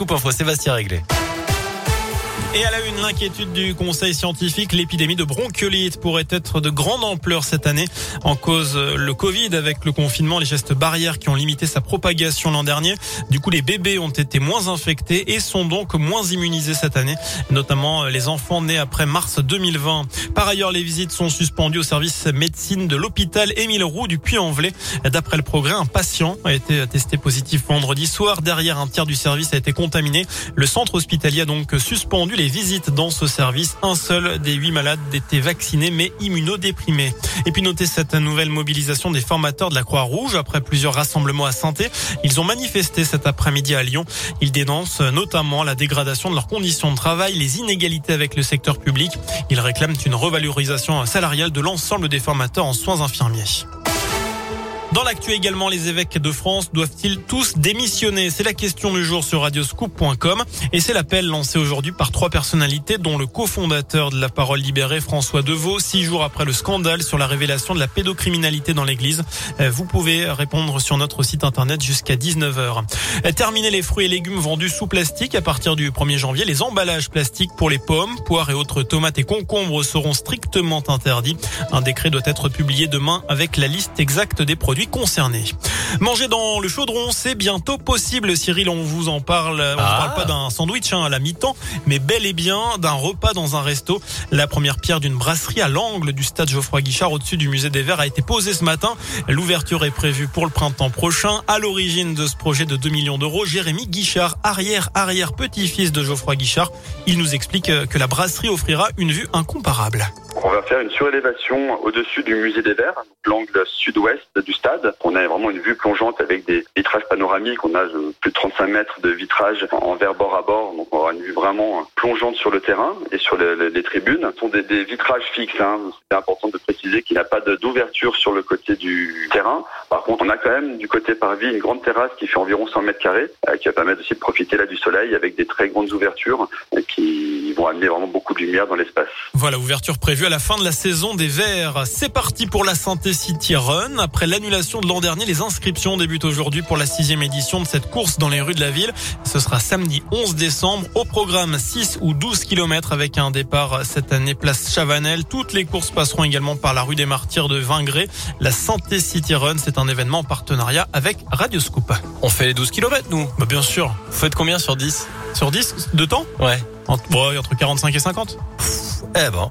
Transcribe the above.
Scoop Info, Sébastien Réglé. Et à la une, l'inquiétude du conseil scientifique, l'épidémie de bronchiolite pourrait être de grande ampleur cette année. En cause, le Covid avec le confinement, les gestes barrières qui ont limité sa propagation l'an dernier. Du coup, les bébés ont été moins infectés et sont donc moins immunisés cette année, notamment les enfants nés après mars 2020. Par ailleurs, les visites sont suspendues au service médecine de l'hôpital Émile Roux du Puy-en-Velay. D'après le progrès, un patient a été testé positif vendredi soir. Derrière, un tiers du service a été contaminé. Le centre hospitalier a donc suspendu les visites dans ce service. Un seul des huit malades était vacciné mais immunodéprimé. Et puis notez cette nouvelle mobilisation des formateurs de la Croix-Rouge après plusieurs rassemblements à Santé. Ils ont manifesté cet après-midi à Lyon. Ils dénoncent notamment la dégradation de leurs conditions de travail, les inégalités avec le secteur public. Ils réclament une revalorisation salariale de l'ensemble des formateurs en soins infirmiers. Dans l'actu également, les évêques de France doivent-ils tous démissionner? C'est la question du jour sur radioscoop.com et c'est l'appel lancé aujourd'hui par trois personnalités dont le cofondateur de la parole libérée, François Deveau, six jours après le scandale sur la révélation de la pédocriminalité dans l'église. Euh, vous pouvez répondre sur notre site internet jusqu'à 19h. Euh, terminer les fruits et légumes vendus sous plastique à partir du 1er janvier. Les emballages plastiques pour les pommes, poires et autres tomates et concombres seront strictement interdits. Un décret doit être publié demain avec la liste exacte des produits concernés. Manger dans le chaudron, c'est bientôt possible. Cyril, on vous en parle. On ne Ah. parle pas d'un sandwich hein, à la mi-temps, mais bel et bien d'un repas dans un resto. La première pierre d'une brasserie à l'angle du stade Geoffroy Guichard au-dessus du musée des Verts a été posée ce matin. L'ouverture est prévue pour le printemps prochain. À l'origine de ce projet de 2 millions d'euros, Jérémy Guichard, arrière, arrière, petit-fils de Geoffroy Guichard, il nous explique que la brasserie offrira une vue incomparable. On va faire une surélévation au-dessus du musée des Verts, l'angle sud-ouest du stade. On a vraiment une vue plongeante avec des vitrages panoramiques. On a plus de 35 mètres de vitrage en verre bord à bord. Donc on aura une vue vraiment plongeante sur le terrain et sur le- le- les tribunes. Ce sont des, vitrages fixes. Hein. C'est important de préciser qu'il n'y a pas d'ouverture sur le côté du terrain. Par contre, on a quand même du côté parvis une grande terrasse qui fait environ 100 mètres carrés, euh, qui va permettre aussi de profiter là du soleil avec des très grandes ouvertures euh, qui vont amener vraiment beaucoup de lumière dans l'espace. Voilà, ouverture prévue à la fin de la saison des Verts. C'est parti pour la Santé City Run. Après l'annulation de l'an dernier, les inscriptions débutent aujourd'hui pour la sixième édition de cette course dans les rues de la ville. Ce sera samedi 11 décembre. Au programme 6 ou 12 kilomètres avec un départ cette année place Chavanel. Toutes les courses passeront également par la rue des Martyrs de Vingré. La Santé City Run, c'est un événement en partenariat avec Radioscoop. On fait les 12 km, nous. Bah, bien sûr. Vous faites combien sur 10 Sur 10 de temps Ouais. entre, ouais, entre 45 et 50. Eh ben,